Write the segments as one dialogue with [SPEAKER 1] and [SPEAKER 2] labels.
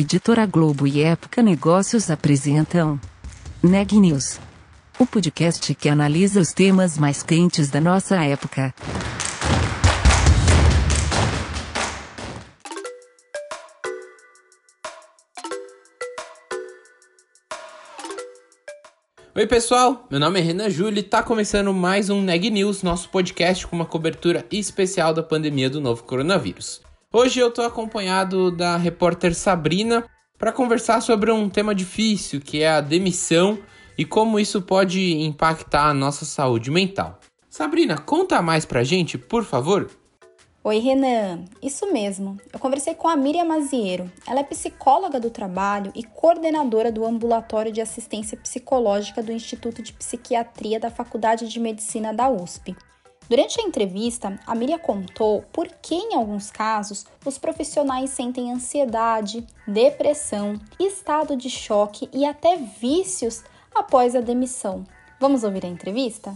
[SPEAKER 1] Editora Globo e Época Negócios apresentam Neg News, o podcast que analisa os temas mais quentes da nossa época.
[SPEAKER 2] Oi pessoal, meu nome é Renan Júlio e tá começando mais um Neg News, nosso podcast com uma cobertura especial da pandemia do novo coronavírus. Hoje eu tô acompanhado da repórter Sabrina para conversar sobre um tema difícil, que é a demissão e como isso pode impactar a nossa saúde mental. Sabrina, conta mais pra gente, por favor.
[SPEAKER 3] Oi, Renan. Isso mesmo. Eu conversei com a Miriam Maziero. Ela é psicóloga do trabalho e coordenadora do ambulatório de assistência psicológica do Instituto de Psiquiatria da Faculdade de Medicina da USP. Durante a entrevista, a Miriam contou por que, em alguns casos, os profissionais sentem ansiedade, depressão, estado de choque e até vícios após a demissão. Vamos ouvir a entrevista?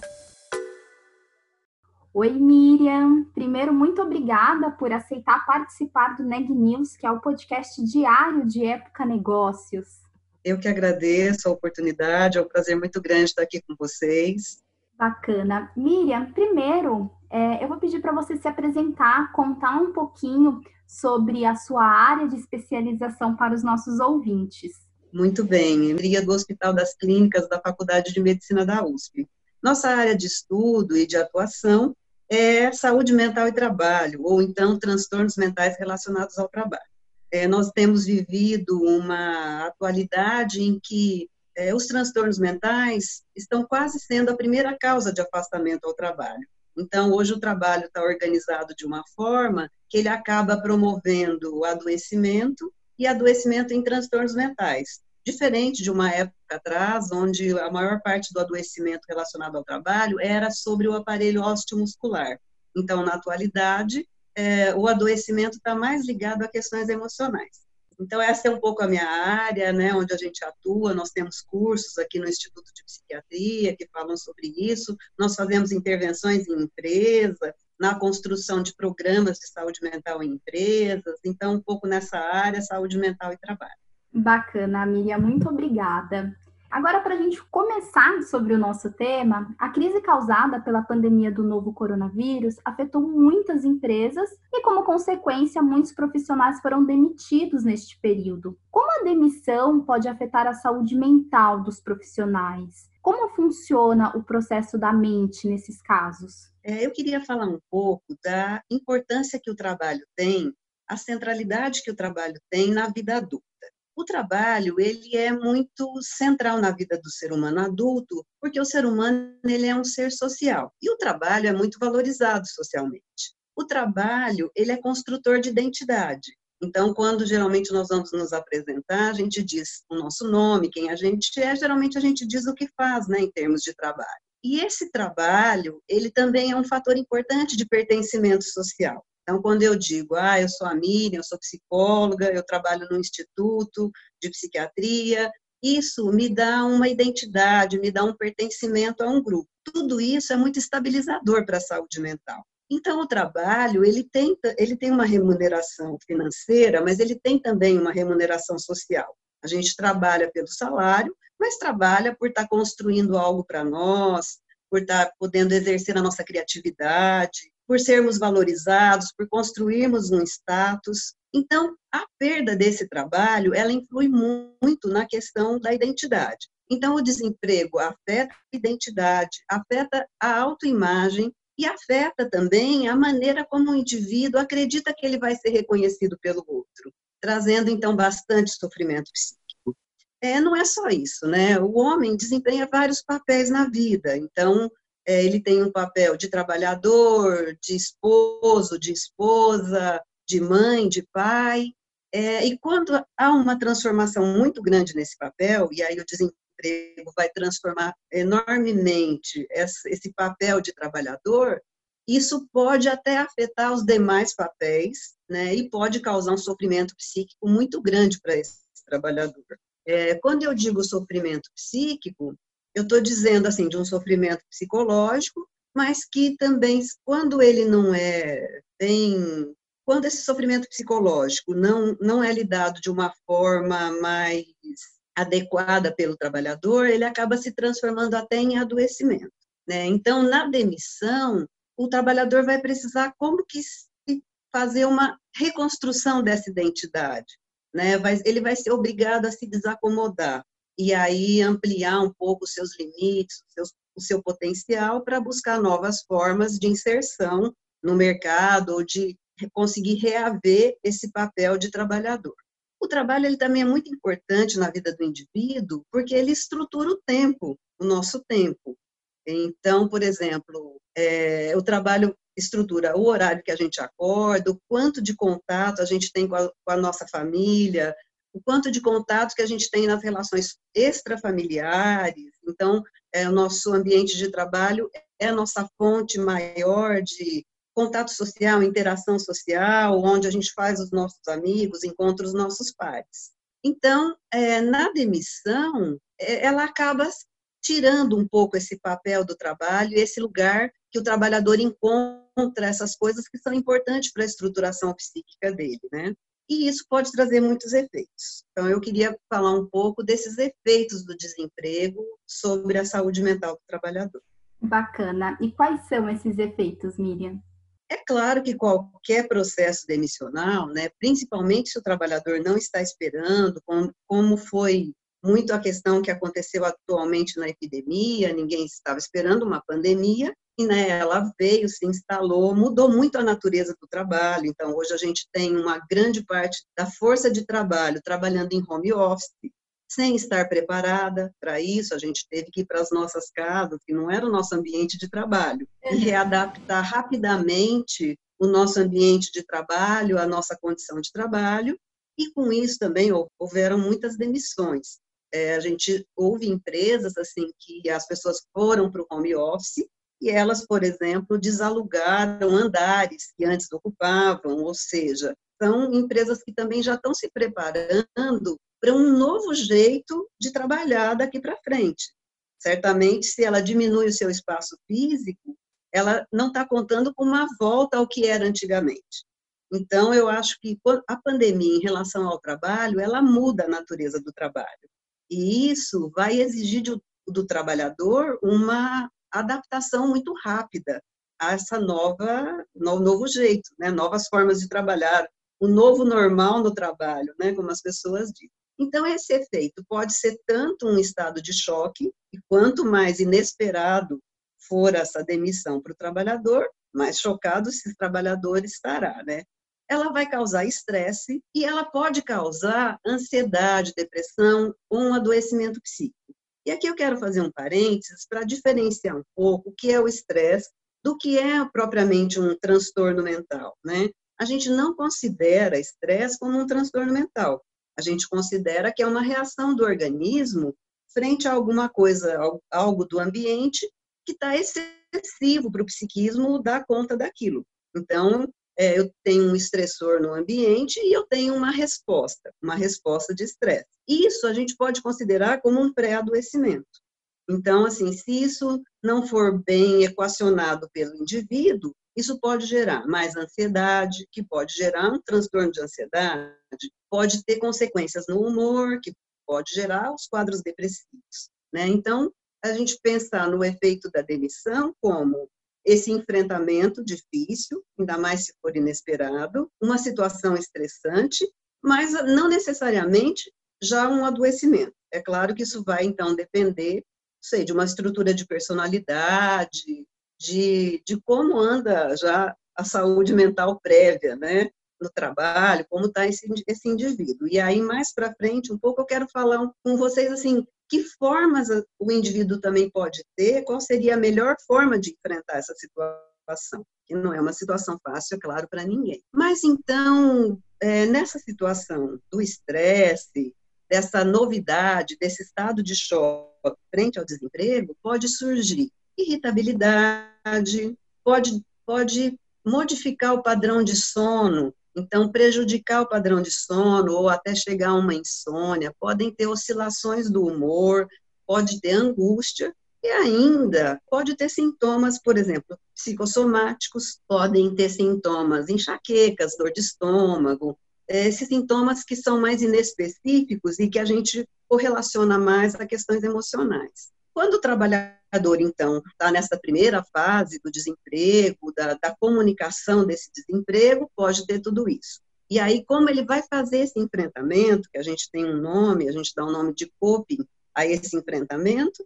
[SPEAKER 3] Oi, Miriam. Primeiro, muito obrigada por aceitar participar do Neg News, que é o podcast diário de Época Negócios.
[SPEAKER 4] Eu que agradeço a oportunidade, é um prazer muito grande estar aqui com vocês.
[SPEAKER 3] Bacana. Miriam, primeiro, é, eu vou pedir para você se apresentar, contar um pouquinho sobre a sua área de especialização para os nossos ouvintes.
[SPEAKER 4] Muito bem, Miriam do Hospital das Clínicas da Faculdade de Medicina da USP. Nossa área de estudo e de atuação é saúde mental e trabalho, ou então transtornos mentais relacionados ao trabalho. É, nós temos vivido uma atualidade em que é, os transtornos mentais estão quase sendo a primeira causa de afastamento ao trabalho. Então, hoje o trabalho está organizado de uma forma que ele acaba promovendo o adoecimento e adoecimento em transtornos mentais. Diferente de uma época atrás, onde a maior parte do adoecimento relacionado ao trabalho era sobre o aparelho osteomuscular. Então, na atualidade, é, o adoecimento está mais ligado a questões emocionais. Então, essa é um pouco a minha área, né, onde a gente atua. Nós temos cursos aqui no Instituto de Psiquiatria que falam sobre isso. Nós fazemos intervenções em empresas, na construção de programas de saúde mental em empresas. Então, um pouco nessa área, saúde mental e trabalho.
[SPEAKER 3] Bacana, Miriam, muito obrigada. Agora, para a gente começar sobre o nosso tema, a crise causada pela pandemia do novo coronavírus afetou muitas empresas e, como consequência, muitos profissionais foram demitidos neste período. Como a demissão pode afetar a saúde mental dos profissionais? Como funciona o processo da mente nesses casos?
[SPEAKER 4] É, eu queria falar um pouco da importância que o trabalho tem, a centralidade que o trabalho tem na vida adulta. O trabalho, ele é muito central na vida do ser humano adulto, porque o ser humano, ele é um ser social. E o trabalho é muito valorizado socialmente. O trabalho, ele é construtor de identidade. Então, quando geralmente nós vamos nos apresentar, a gente diz o nosso nome, quem a gente é, geralmente a gente diz o que faz, né, em termos de trabalho. E esse trabalho, ele também é um fator importante de pertencimento social. Então, quando eu digo, ah, eu sou a Miriam, eu sou psicóloga, eu trabalho no Instituto de Psiquiatria, isso me dá uma identidade, me dá um pertencimento a um grupo. Tudo isso é muito estabilizador para a saúde mental. Então, o trabalho, ele tem, ele tem uma remuneração financeira, mas ele tem também uma remuneração social. A gente trabalha pelo salário, mas trabalha por estar construindo algo para nós, por estar podendo exercer a nossa criatividade, por sermos valorizados, por construirmos um status. Então, a perda desse trabalho, ela influi muito na questão da identidade. Então, o desemprego afeta a identidade, afeta a autoimagem e afeta também a maneira como o indivíduo acredita que ele vai ser reconhecido pelo outro, trazendo então bastante sofrimento psíquico. É, não é só isso, né? O homem desempenha vários papéis na vida, então é, ele tem um papel de trabalhador, de esposo, de esposa, de mãe, de pai. É, e quando há uma transformação muito grande nesse papel, e aí o desemprego vai transformar enormemente esse, papel de trabalhador, isso pode até afetar os demais papéis, né, e pode causar um sofrimento psíquico muito grande para esse trabalhador. É, quando eu digo sofrimento psíquico, eu estou dizendo assim de um sofrimento psicológico, mas que também, quando ele não é bem quando esse sofrimento psicológico não, não é lidado de uma forma mais adequada pelo trabalhador, ele acaba se transformando até em adoecimento. Né? Então, na demissão, o trabalhador vai precisar como que fazer uma reconstrução dessa identidade. Né? Vai, ele vai ser obrigado a se desacomodar e aí ampliar um pouco os seus limites, seus, o seu potencial para buscar novas formas de inserção no mercado ou de conseguir reaver esse papel de trabalhador. O trabalho ele também é muito importante na vida do indivíduo, porque ele estrutura o tempo, o nosso tempo. Então, por exemplo, é, o trabalho estrutura o horário que a gente acorda, o quanto de contato a gente tem com a, com a nossa família, o quanto de contato que a gente tem nas relações extrafamiliares. Então, é, o nosso ambiente de trabalho é a nossa fonte maior de contato social, interação social, onde a gente faz os nossos amigos, encontra os nossos pares. Então, é, na demissão, é, ela acaba tirando um pouco esse papel do trabalho, esse lugar que o trabalhador encontra essas coisas que são importantes para a estruturação psíquica dele, né? E isso pode trazer muitos efeitos. Então, eu queria falar um pouco desses efeitos do desemprego sobre a saúde mental do trabalhador.
[SPEAKER 3] Bacana. E quais são esses efeitos, Miriam?
[SPEAKER 4] É claro que qualquer processo demissional, né, principalmente se o trabalhador não está esperando, como, como foi muito a questão que aconteceu atualmente na epidemia, ninguém estava esperando uma pandemia, e né, ela veio, se instalou, mudou muito a natureza do trabalho. Então, hoje a gente tem uma grande parte da força de trabalho trabalhando em home office, sem estar preparada para isso, a gente teve que ir para as nossas casas, que não era o nosso ambiente de trabalho, e readaptar rapidamente o nosso ambiente de trabalho, a nossa condição de trabalho, e com isso também houveram muitas demissões. É, a gente houve empresas assim que as pessoas foram para o home office e elas, por exemplo, desalugaram andares que antes ocupavam, ou seja, são empresas que também já estão se preparando para um novo jeito de trabalhar daqui para frente. Certamente, se ela diminui o seu espaço físico, ela não está contando com uma volta ao que era antigamente. Então, eu acho que a pandemia, em relação ao trabalho, ela muda a natureza do trabalho. E isso vai exigir do, do trabalhador uma adaptação muito rápida a essa nova, no, novo jeito, né? novas formas de trabalhar, o novo normal no trabalho, né? como as pessoas dizem. Então, esse efeito pode ser tanto um estado de choque, e quanto mais inesperado for essa demissão para o trabalhador, mais chocado esse trabalhador estará, né? Ela vai causar estresse e ela pode causar ansiedade, depressão ou um adoecimento psíquico. E aqui eu quero fazer um parênteses para diferenciar um pouco o que é o estresse do que é propriamente um transtorno mental, né? A gente não considera estresse como um transtorno mental. A gente considera que é uma reação do organismo frente a alguma coisa, algo do ambiente que está excessivo para o psiquismo dar conta daquilo. Então, é, eu tenho um estressor no ambiente e eu tenho uma resposta, uma resposta de estresse. Isso a gente pode considerar como um pré-adoecimento. Então, assim, se isso não for bem equacionado pelo indivíduo, isso pode gerar mais ansiedade, que pode gerar um transtorno de ansiedade, pode ter consequências no humor, que pode gerar os quadros depressivos. Né? Então, a gente pensar no efeito da demissão como esse enfrentamento difícil, ainda mais se for inesperado, uma situação estressante, mas não necessariamente já um adoecimento. É claro que isso vai, então, depender sei, de uma estrutura de personalidade, de, de como anda já a saúde mental prévia, né? no trabalho, como está esse, esse indivíduo. E aí, mais para frente, um pouco, eu quero falar com vocês, assim, que formas o indivíduo também pode ter, qual seria a melhor forma de enfrentar essa situação, que não é uma situação fácil, é claro, para ninguém. Mas, então, é, nessa situação do estresse, dessa novidade, desse estado de choque frente ao desemprego, pode surgir irritabilidade, pode, pode modificar o padrão de sono, então prejudicar o padrão de sono ou até chegar a uma insônia, podem ter oscilações do humor, pode ter angústia E ainda pode ter sintomas, por exemplo, psicossomáticos, podem ter sintomas, enxaquecas, dor de estômago, é, esses sintomas que são mais inespecíficos e que a gente correlaciona mais a questões emocionais. Quando o trabalhador, então, está nessa primeira fase do desemprego, da, da comunicação desse desemprego, pode ter tudo isso. E aí, como ele vai fazer esse enfrentamento, que a gente tem um nome, a gente dá o um nome de coping a esse enfrentamento,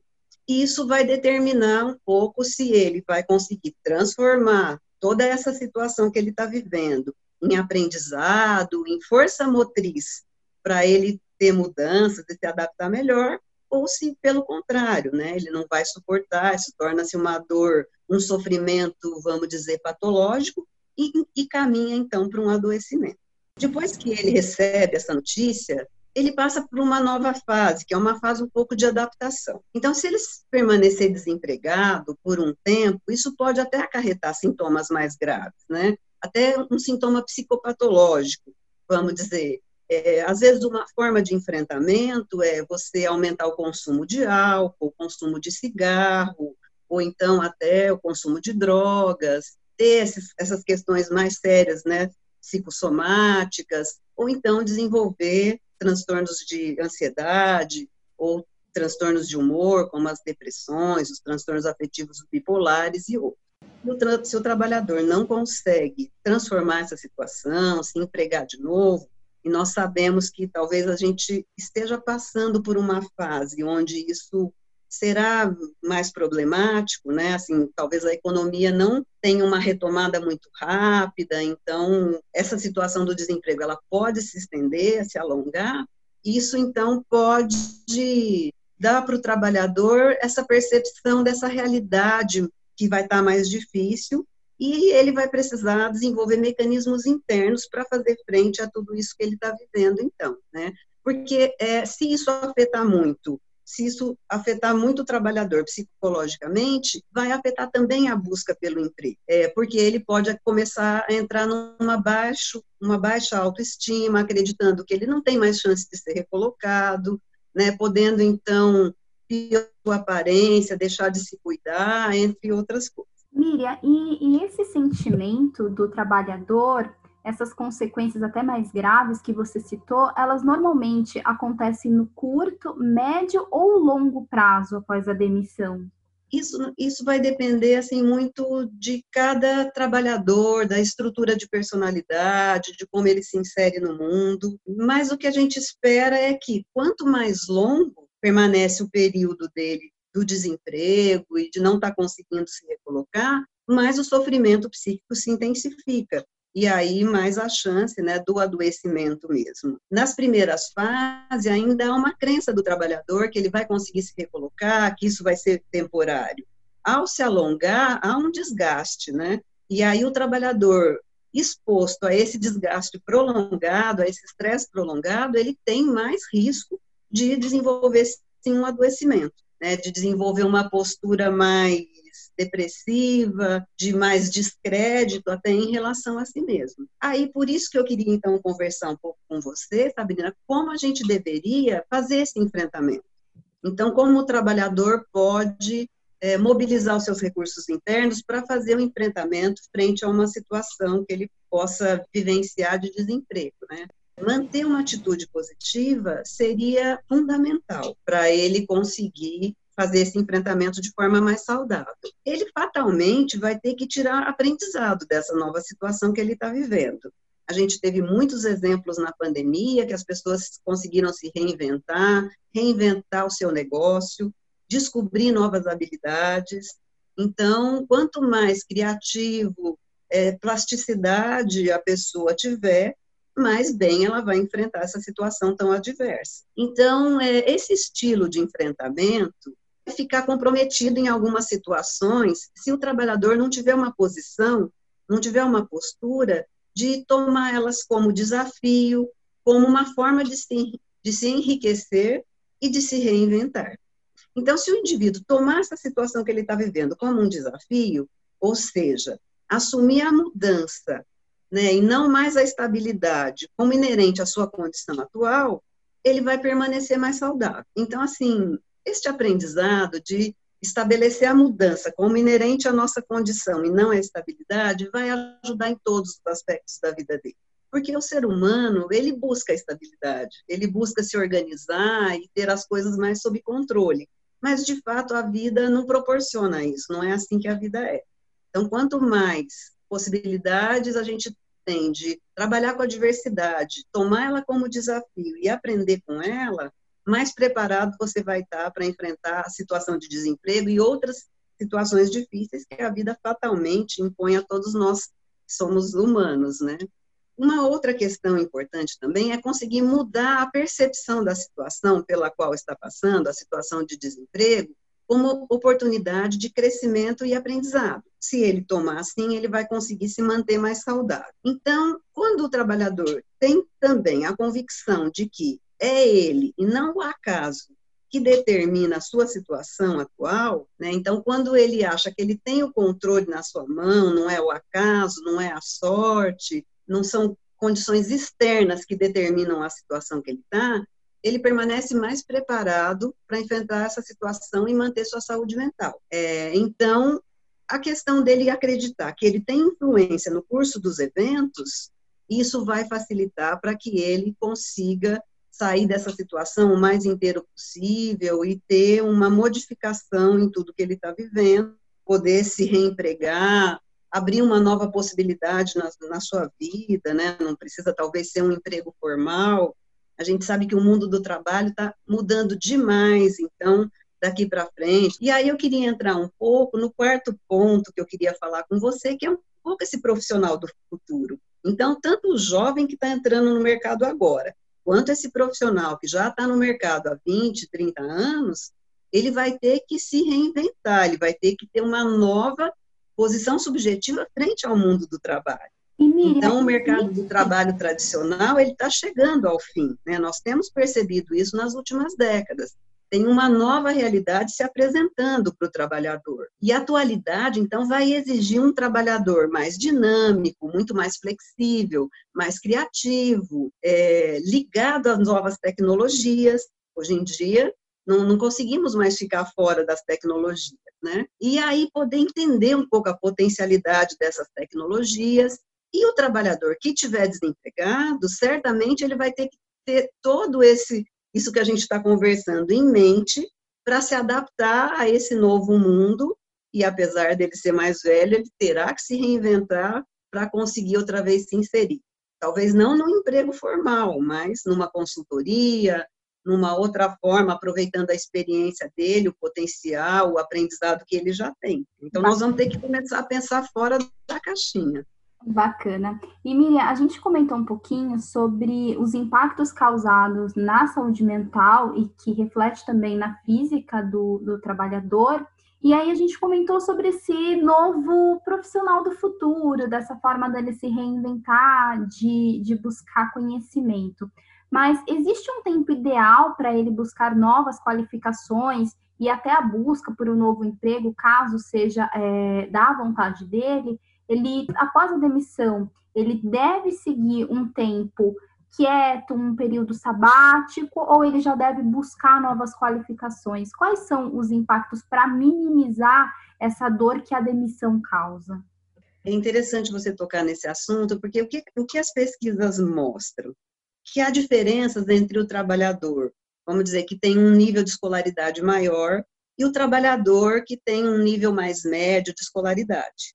[SPEAKER 4] isso vai determinar um pouco se ele vai conseguir transformar toda essa situação que ele está vivendo em aprendizado, em força motriz, para ele ter mudanças e se adaptar melhor, ou se, pelo contrário, né, ele não vai suportar, isso torna-se uma dor, um sofrimento, vamos dizer, patológico, e, e caminha, então, para um adoecimento. Depois que ele recebe essa notícia, ele passa por uma nova fase, que é uma fase um pouco de adaptação. Então, se ele permanecer desempregado por um tempo, isso pode até acarretar sintomas mais graves, né? Até um sintoma psicopatológico, vamos dizer. É, às vezes, uma forma de enfrentamento é você aumentar o consumo de álcool, o consumo de cigarro, ou então até o consumo de drogas, ter esses, essas questões mais sérias, né, psicossomáticas, ou então desenvolver transtornos de ansiedade ou transtornos de humor, como as depressões, os transtornos afetivos bipolares e outros. Se o trabalhador não consegue transformar essa situação, se empregar de novo, e nós sabemos que talvez a gente esteja passando por uma fase onde isso será mais problemático, né? Assim, talvez a economia não tenha uma retomada muito rápida, então essa situação do desemprego ela pode se estender, se alongar. Isso então pode dar para o trabalhador essa percepção dessa realidade que vai estar mais difícil e ele vai precisar desenvolver mecanismos internos para fazer frente a tudo isso que ele está vivendo, então, né? Porque é, se isso afetar muito se isso afetar muito o trabalhador psicologicamente, vai afetar também a busca pelo emprego, é, porque ele pode começar a entrar numa baixo, uma baixa autoestima, acreditando que ele não tem mais chance de ser recolocado, né, podendo então piorar a aparência, deixar de se cuidar, entre outras coisas.
[SPEAKER 3] Miriam, e, e esse sentimento do trabalhador essas consequências até mais graves que você citou, elas normalmente acontecem no curto, médio ou longo prazo após a demissão?
[SPEAKER 4] Isso, isso vai depender assim muito de cada trabalhador, da estrutura de personalidade, de como ele se insere no mundo. Mas o que a gente espera é que quanto mais longo permanece o período dele do desemprego e de não estar tá conseguindo se recolocar, mais o sofrimento psíquico se intensifica e aí mais a chance né, do adoecimento mesmo. Nas primeiras fases, ainda há uma crença do trabalhador que ele vai conseguir se recolocar, que isso vai ser temporário. Ao se alongar, há um desgaste, né? E aí o trabalhador exposto a esse desgaste prolongado, a esse estresse prolongado, ele tem mais risco de desenvolver sim um adoecimento, né? De desenvolver uma postura mais depressiva, de mais descrédito até em relação a si mesmo. Aí, por isso que eu queria, então, conversar um pouco com você, Sabrina, como a gente deveria fazer esse enfrentamento. Então, como o trabalhador pode é, mobilizar os seus recursos internos para fazer o um enfrentamento frente a uma situação que ele possa vivenciar de desemprego, né? Manter uma atitude positiva seria fundamental para ele conseguir fazer esse enfrentamento de forma mais saudável. Ele fatalmente vai ter que tirar aprendizado dessa nova situação que ele está vivendo. A gente teve muitos exemplos na pandemia que as pessoas conseguiram se reinventar, reinventar o seu negócio, descobrir novas habilidades. Então, quanto mais criativo, é, plasticidade a pessoa tiver, mais bem ela vai enfrentar essa situação tão adversa. Então, é, esse estilo de enfrentamento ficar comprometido em algumas situações se o trabalhador não tiver uma posição, não tiver uma postura de tomar elas como desafio, como uma forma de se, de se enriquecer e de se reinventar. Então, se o indivíduo tomar essa situação que ele está vivendo como um desafio, ou seja, assumir a mudança, né, e não mais a estabilidade como inerente à sua condição atual, ele vai permanecer mais saudável. Então, assim, este aprendizado de estabelecer a mudança como inerente à nossa condição e não à estabilidade, vai ajudar em todos os aspectos da vida dele. Porque o ser humano, ele busca a estabilidade, ele busca se organizar e ter as coisas mais sob controle. Mas, de fato, a vida não proporciona isso, não é assim que a vida é. Então, quanto mais possibilidades a gente tem de trabalhar com a diversidade, tomar ela como desafio e aprender com ela, mais preparado você vai estar para enfrentar a situação de desemprego e outras situações difíceis que a vida fatalmente impõe a todos nós que somos humanos, né? Uma outra questão importante também é conseguir mudar a percepção da situação pela qual está passando, a situação de desemprego, como oportunidade de crescimento e aprendizado. Se ele tomar assim, ele vai conseguir se manter mais saudável. Então, quando o trabalhador tem também a convicção de que é ele e não o acaso que determina a sua situação atual, né? Então, quando ele acha que ele tem o controle na sua mão, não é o acaso, não é a sorte, não são condições externas que determinam a situação que ele está, ele permanece mais preparado para enfrentar essa situação e manter sua saúde mental. É, então, a questão dele acreditar que ele tem influência no curso dos eventos, isso vai facilitar para que ele consiga sair dessa situação o mais inteiro possível e ter uma modificação em tudo que ele está vivendo, poder se reempregar, abrir uma nova possibilidade na, na sua vida, né? Não precisa talvez ser um emprego formal. A gente sabe que o mundo do trabalho está mudando demais, então daqui para frente. E aí eu queria entrar um pouco no quarto ponto que eu queria falar com você, que é um pouco esse profissional do futuro. Então, tanto o jovem que está entrando no mercado agora, quanto esse profissional que já está no mercado há 20, 30 anos, ele vai ter que se reinventar, ele vai ter que ter uma nova posição subjetiva frente ao mundo do trabalho. Então, o mercado do trabalho tradicional ele está chegando ao fim. Né? Nós temos percebido isso nas últimas décadas. Tem uma nova realidade se apresentando para o trabalhador. E a atualidade, então, vai exigir um trabalhador mais dinâmico, muito mais flexível, mais criativo, é, ligado às novas tecnologias. Hoje em dia, não, não conseguimos mais ficar fora das tecnologias, né? E aí poder entender um pouco a potencialidade dessas tecnologias e o trabalhador que tiver desempregado, certamente ele vai ter que ter todo esse isso que a gente está conversando em mente para se adaptar a esse novo mundo e apesar dele ser mais velho, ele terá que se reinventar para conseguir outra vez se inserir. Talvez não no emprego formal, mas numa consultoria, numa outra forma, aproveitando a experiência dele, o potencial, o aprendizado que ele já tem. Então, nós vamos ter que começar a pensar fora da caixinha.
[SPEAKER 3] Bacana. E Miriam, a gente comentou um pouquinho sobre os impactos causados na saúde mental e que reflete também na física do, do trabalhador. E aí a gente comentou sobre esse novo profissional do futuro, dessa forma dele se reinventar, de, de buscar conhecimento. Mas existe um tempo ideal para ele buscar novas qualificações e até a busca por um novo emprego, caso seja é, da vontade dele? Ele, após a demissão, ele deve seguir um tempo quieto, um período sabático, ou ele já deve buscar novas qualificações? Quais são os impactos para minimizar essa dor que a demissão causa?
[SPEAKER 4] É interessante você tocar nesse assunto, porque o que, o que as pesquisas mostram? que há diferenças entre o trabalhador, vamos dizer, que tem um nível de escolaridade maior, e o trabalhador que tem um nível mais médio de escolaridade.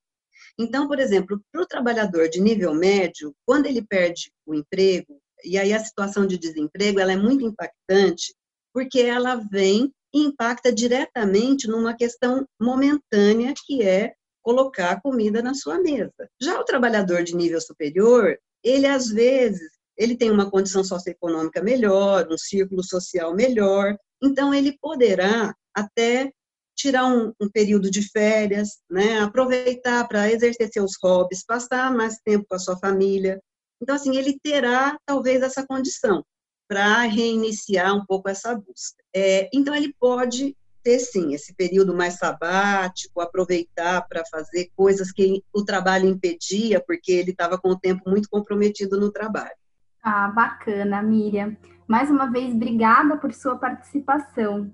[SPEAKER 4] Então, por exemplo, para o trabalhador de nível médio, quando ele perde o emprego, e aí a situação de desemprego ela é muito impactante, porque ela vem e impacta diretamente numa questão momentânea, que é colocar comida na sua mesa. Já o trabalhador de nível superior, ele às vezes ele tem uma condição socioeconômica melhor, um círculo social melhor, então ele poderá até tirar um, um período de férias, né, aproveitar para exercer seus hobbies, passar mais tempo com a sua família. Então, assim, ele terá talvez essa condição para reiniciar um pouco essa busca. É, então, ele pode ter sim esse período mais sabático, aproveitar para fazer coisas que o trabalho impedia, porque ele estava com o tempo muito comprometido no trabalho.
[SPEAKER 3] Ah, bacana, Miriam. Mais uma vez, obrigada por sua participação.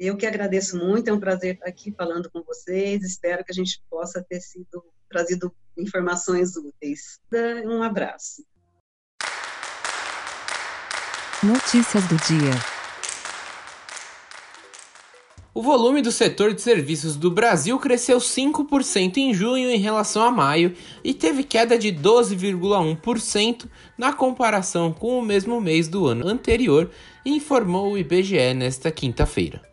[SPEAKER 4] Eu que agradeço muito, é um prazer estar aqui falando com vocês. Espero que a gente possa ter sido trazido informações úteis. Um abraço.
[SPEAKER 1] Notícias do dia.
[SPEAKER 2] O volume do setor de serviços do Brasil cresceu 5% em junho em relação a maio e teve queda de 12,1% na comparação com o mesmo mês do ano anterior, informou o IBGE nesta quinta-feira.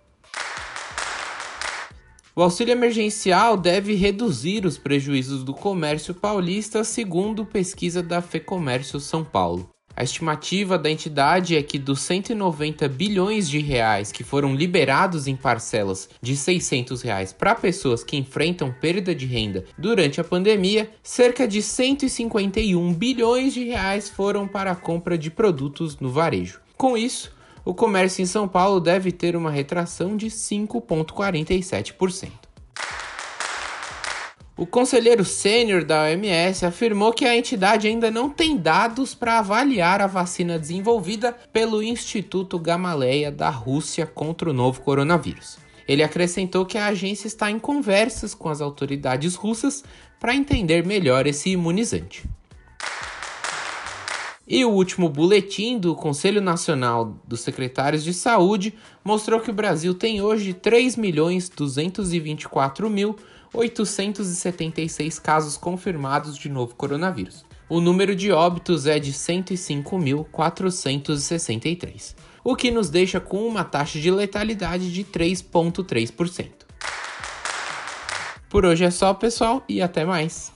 [SPEAKER 2] O auxílio emergencial deve reduzir os prejuízos do comércio paulista, segundo pesquisa da FEComércio São Paulo. A estimativa da entidade é que dos 190 bilhões de reais que foram liberados em parcelas de 600 reais para pessoas que enfrentam perda de renda durante a pandemia, cerca de 151 bilhões de reais foram para a compra de produtos no varejo. Com isso, o comércio em São Paulo deve ter uma retração de 5,47%. O conselheiro sênior da OMS afirmou que a entidade ainda não tem dados para avaliar a vacina desenvolvida pelo Instituto Gamaleya da Rússia contra o novo coronavírus. Ele acrescentou que a agência está em conversas com as autoridades russas para entender melhor esse imunizante. E o último boletim do Conselho Nacional dos Secretários de Saúde mostrou que o Brasil tem hoje 3.224.876 casos confirmados de novo coronavírus. O número de óbitos é de 105.463, o que nos deixa com uma taxa de letalidade de 3,3%. Por hoje é só, pessoal, e até mais!